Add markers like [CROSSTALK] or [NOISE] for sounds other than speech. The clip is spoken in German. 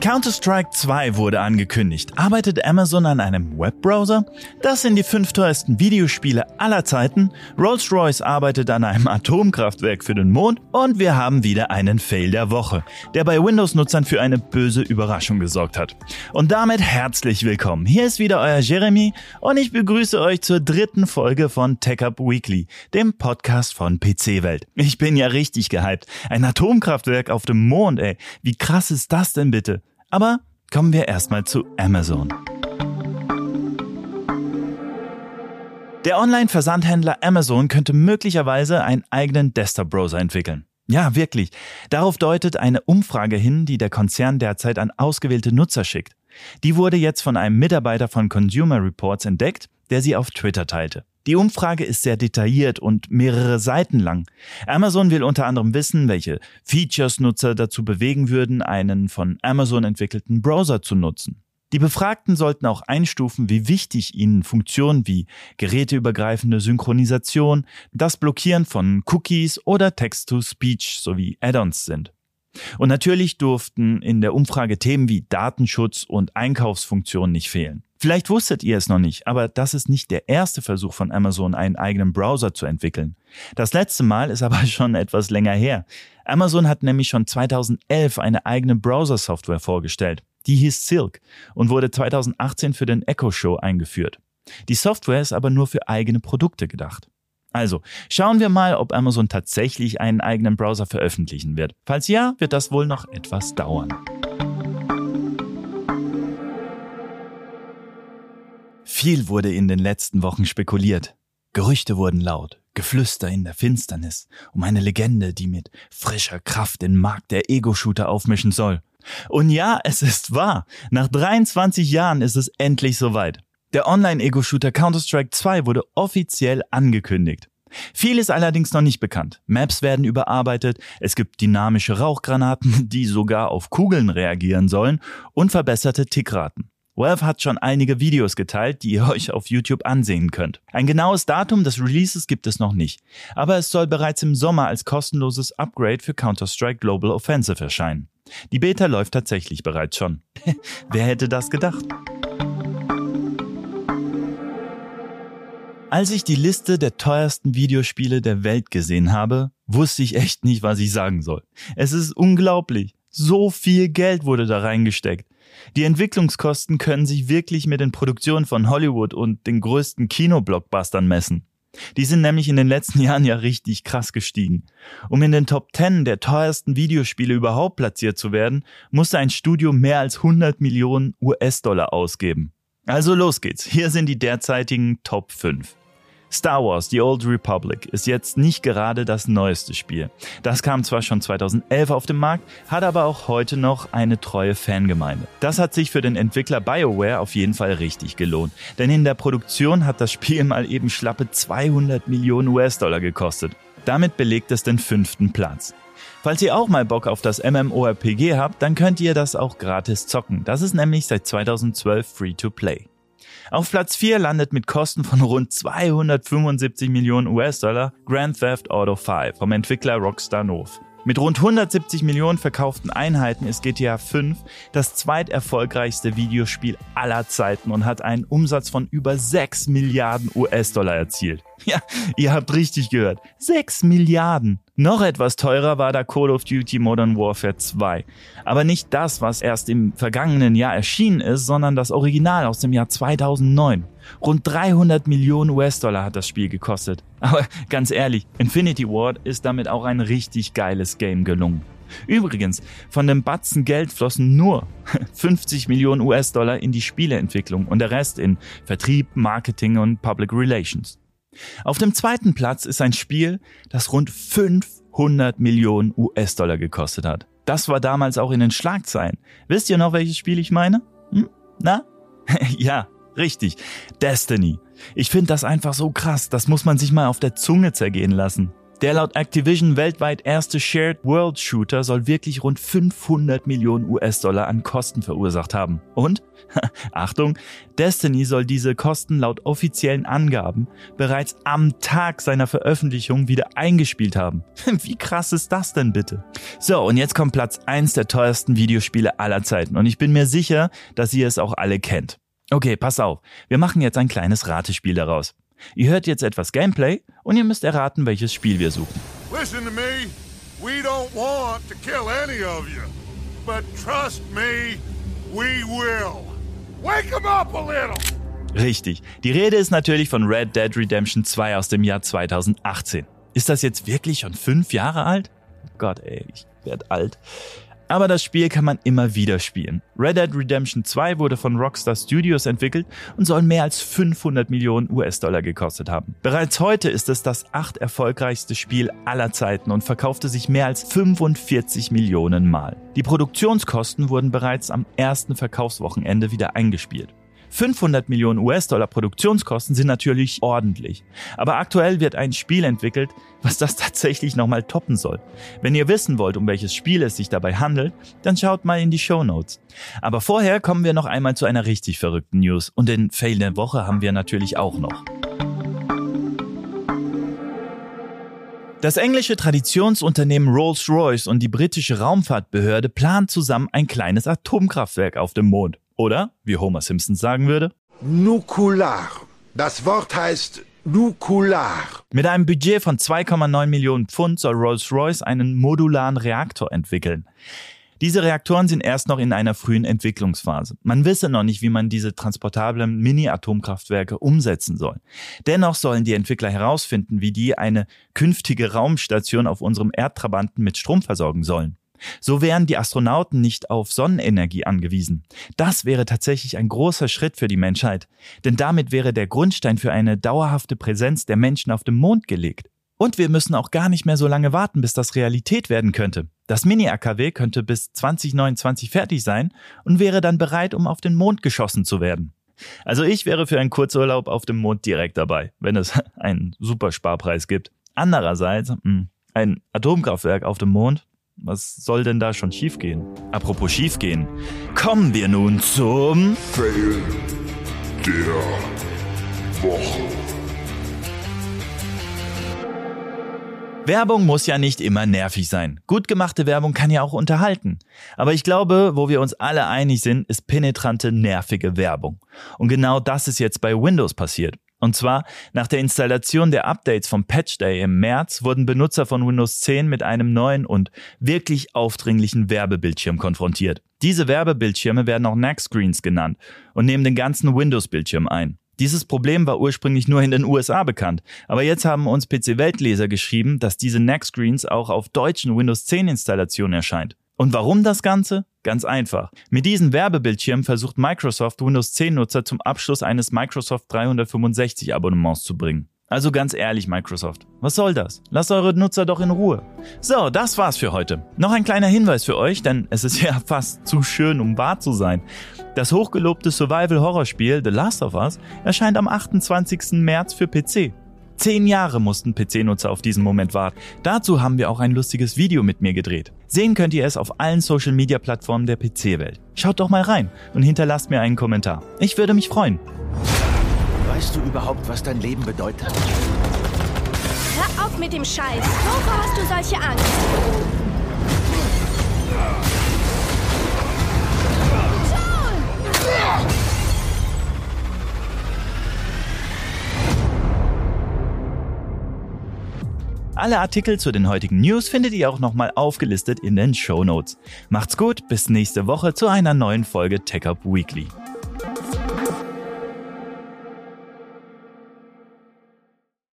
Counter-Strike 2 wurde angekündigt. Arbeitet Amazon an einem Webbrowser? Das sind die fünf teuersten Videospiele aller Zeiten. Rolls-Royce arbeitet an einem Atomkraftwerk für den Mond und wir haben wieder einen Fail der Woche, der bei Windows-Nutzern für eine böse Überraschung gesorgt hat. Und damit herzlich willkommen. Hier ist wieder euer Jeremy und ich begrüße euch zur dritten Folge von TechUp Weekly, dem Podcast von PC Welt. Ich bin ja richtig gehypt. Ein Atomkraftwerk auf dem Mond, ey. Wie krass ist das denn bitte? Aber kommen wir erstmal zu Amazon. Der Online-Versandhändler Amazon könnte möglicherweise einen eigenen Desktop-Browser entwickeln. Ja, wirklich. Darauf deutet eine Umfrage hin, die der Konzern derzeit an ausgewählte Nutzer schickt. Die wurde jetzt von einem Mitarbeiter von Consumer Reports entdeckt, der sie auf Twitter teilte. Die Umfrage ist sehr detailliert und mehrere Seiten lang. Amazon will unter anderem wissen, welche Features Nutzer dazu bewegen würden, einen von Amazon entwickelten Browser zu nutzen. Die Befragten sollten auch einstufen, wie wichtig ihnen Funktionen wie geräteübergreifende Synchronisation, das Blockieren von Cookies oder Text-to-Speech sowie Add-ons sind. Und natürlich durften in der Umfrage Themen wie Datenschutz und Einkaufsfunktionen nicht fehlen. Vielleicht wusstet ihr es noch nicht, aber das ist nicht der erste Versuch von Amazon, einen eigenen Browser zu entwickeln. Das letzte Mal ist [LAUGHS] aber schon etwas länger her. Amazon hat nämlich schon 2011 eine eigene Browser-Software vorgestellt. Die hieß Silk und wurde 2018 für den Echo Show eingeführt. Die Software ist aber nur für eigene Produkte gedacht. Also, schauen wir mal, ob Amazon tatsächlich einen eigenen Browser veröffentlichen wird. Falls ja, wird das wohl noch etwas dauern. Viel wurde in den letzten Wochen spekuliert. Gerüchte wurden laut, Geflüster in der Finsternis um eine Legende, die mit frischer Kraft den Markt der Ego-Shooter aufmischen soll. Und ja, es ist wahr. Nach 23 Jahren ist es endlich soweit. Der Online-Ego-Shooter Counter-Strike 2 wurde offiziell angekündigt. Viel ist allerdings noch nicht bekannt. Maps werden überarbeitet, es gibt dynamische Rauchgranaten, die sogar auf Kugeln reagieren sollen und verbesserte Tickraten. Valve hat schon einige Videos geteilt, die ihr [LAUGHS] euch auf YouTube ansehen könnt. Ein genaues Datum des Releases gibt es noch nicht, aber es soll bereits im Sommer als kostenloses Upgrade für Counter-Strike Global Offensive erscheinen. Die Beta läuft tatsächlich bereits schon. [LAUGHS] Wer hätte das gedacht? Als ich die Liste der teuersten Videospiele der Welt gesehen habe, wusste ich echt nicht, was ich sagen soll. Es ist unglaublich. So viel Geld wurde da reingesteckt. Die Entwicklungskosten können sich wirklich mit den Produktionen von Hollywood und den größten Kinoblockbustern messen. Die sind nämlich in den letzten [LAUGHS] Jahren ja richtig krass gestiegen. Um in den Top 10 der teuersten Videospiele überhaupt platziert zu werden, musste ein Studio mehr als 100 Millionen US-Dollar ausgeben. Also los geht's. Hier sind die derzeitigen Top 5. Star Wars The Old Republic ist jetzt nicht gerade das neueste Spiel. Das kam zwar schon 2011 auf den Markt, hat aber auch heute noch eine treue Fangemeinde. Das hat sich für den Entwickler BioWare auf jeden Fall richtig gelohnt, denn in der Produktion hat das Spiel mal eben schlappe 200 Millionen US-Dollar gekostet. Damit belegt es den fünften Platz. Falls ihr auch mal Bock auf das MMORPG habt, dann könnt ihr das auch gratis zocken. Das ist nämlich seit 2012 free to play. Auf Platz 4 landet mit Kosten von rund 275 Millionen US-Dollar Grand Theft Auto 5 vom Entwickler Rockstar North. Mit rund 170 Millionen verkauften Einheiten ist GTA 5 das zweiterfolgreichste Videospiel aller Zeiten und hat einen Umsatz von über 6 Milliarden US-Dollar erzielt. Ja, ihr habt richtig gehört. 6 Milliarden. Noch etwas teurer war da Call of Duty Modern Warfare 2. Aber nicht das, was erst im vergangenen Jahr erschienen ist, sondern das Original aus dem Jahr 2009. Rund 300 Millionen US-Dollar hat das Spiel gekostet. Aber ganz ehrlich, Infinity Ward ist damit auch ein richtig geiles Game gelungen. Übrigens, von dem Batzen Geld flossen nur [LAUGHS] 50 Millionen US-Dollar in die Spieleentwicklung und der Rest in Vertrieb, Marketing und Public Relations. Auf dem zweiten Platz ist ein Spiel, das rund 500 Millionen US-Dollar gekostet hat. Das war damals auch in den Schlagzeilen. Wisst ihr noch, welches Spiel ich meine? Hm? Na? [LAUGHS] ja, richtig. Destiny. Ich finde das einfach so krass. Das muss man sich mal auf der Zunge zergehen lassen. Der laut Activision weltweit erste Shared World Shooter soll wirklich rund 500 Millionen US-Dollar an Kosten verursacht haben. Und, [LAUGHS] Achtung, Destiny soll diese Kosten laut offiziellen Angaben bereits am Tag seiner Veröffentlichung wieder eingespielt haben. [LAUGHS] Wie krass ist das denn bitte? So, und jetzt kommt Platz 1 der teuersten Videospiele aller Zeiten. Und ich bin mir sicher, dass ihr es auch alle kennt. Okay, pass auf. Wir machen jetzt ein kleines Ratespiel daraus. Ihr hört jetzt etwas Gameplay und ihr müsst erraten, welches Spiel wir suchen. Listen to me. We don't want to kill any of you. But trust me, we will. Wake them up a little. Richtig. Die Rede ist natürlich von Red Dead Redemption 2 aus dem Jahr 2018. Ist das jetzt wirklich schon fünf Jahre alt? Gott, ey, ich werd alt. Aber das Spiel kann man immer wieder spielen. Red Dead Redemption 2 wurde von Rockstar Studios entwickelt und soll mehr als 500 Millionen US-Dollar gekostet haben. Bereits heute ist es das acht erfolgreichste Spiel aller Zeiten und verkaufte sich mehr als 45 Millionen Mal. Die Produktionskosten wurden bereits am ersten Verkaufswochenende wieder eingespielt. 500 Millionen US-Dollar Produktionskosten sind natürlich ordentlich. Aber aktuell wird ein Spiel entwickelt, was das [LAUGHS] tatsächlich nochmal toppen soll. Wenn ihr wissen wollt, um welches Spiel es sich dabei handelt, dann schaut mal in die Show Notes. Aber vorher kommen wir noch einmal zu einer richtig verrückten News. Und den Fail der Woche haben wir natürlich auch noch. Das englische Traditionsunternehmen Rolls-Royce und die britische Raumfahrtbehörde planen zusammen ein kleines Atomkraftwerk auf dem Mond. Oder, wie Homer Simpson sagen würde, Nukular. Das Wort heißt Nukular. Mit einem Budget von 2,9 Millionen Pfund soll Rolls-Royce einen modularen Reaktor entwickeln. Diese Reaktoren sind erst noch in einer frühen Entwicklungsphase. Man wisse noch nicht, wie man diese transportablen Mini-Atomkraftwerke umsetzen soll. Dennoch sollen die Entwickler herausfinden, wie die eine künftige Raumstation auf unserem Erdtrabanten mit Strom versorgen sollen. So wären die Astronauten nicht auf Sonnenenergie angewiesen. Das wäre tatsächlich ein großer Schritt für die Menschheit, denn damit wäre der Grundstein für eine dauerhafte Präsenz der Menschen auf dem Mond gelegt. Und wir müssen auch gar nicht mehr so lange warten, bis das Realität werden könnte. Das Mini-AKW könnte bis 2029 fertig sein und wäre dann bereit, um auf den Mond geschossen zu werden. Also ich wäre für einen Kurzurlaub auf dem Mond direkt dabei, wenn es [LAUGHS] einen Supersparpreis gibt. Andererseits, hm, ein Atomkraftwerk auf dem Mond, was soll denn da schon schiefgehen? Apropos schiefgehen, kommen wir nun zum Fail der Woche. Werbung muss ja nicht immer nervig sein. Gut gemachte Werbung kann ja auch unterhalten. Aber ich glaube, wo wir uns alle einig sind, ist penetrante, nervige Werbung. Und genau das ist jetzt bei Windows passiert. Und zwar, nach der Installation der Updates vom Patch Day im März wurden Benutzer von Windows 10 mit einem neuen und wirklich aufdringlichen Werbebildschirm konfrontiert. Diese Werbebildschirme werden auch Nack-Screens genannt und nehmen den ganzen Windows-Bildschirm ein. Dieses Problem war ursprünglich nur in den USA bekannt, aber jetzt haben uns PC-Weltleser geschrieben, dass diese Nack-Screens auch auf deutschen Windows 10 Installationen erscheint. Und warum das Ganze? Ganz einfach. Mit diesen Werbebildschirmen versucht Microsoft Windows 10 Nutzer zum Abschluss eines Microsoft 365 Abonnements zu bringen. Also ganz ehrlich, Microsoft, was soll das? Lasst eure Nutzer doch in Ruhe. So, das war's für heute. Noch ein kleiner Hinweis für euch, denn es ist [LAUGHS] ja fast zu schön, um wahr zu sein. Das hochgelobte Survival-Horrorspiel The Last of Us erscheint am 28. März für PC. Zehn Jahre mussten PC-Nutzer auf diesen Moment warten. Dazu haben wir auch ein lustiges Video mit mir gedreht. Sehen könnt ihr es auf allen Social-Media-Plattformen der PC-Welt. Schaut doch mal rein und hinterlasst mir einen Kommentar. Ich würde mich freuen. Weißt du überhaupt, was dein Leben bedeutet? Hör auf mit dem Scheiß. Wovor hast du solche Angst? Alle Artikel zu den heutigen News findet ihr auch nochmal aufgelistet in den Show Notes. Macht's gut, bis nächste Woche zu einer neuen Folge Tech Up Weekly.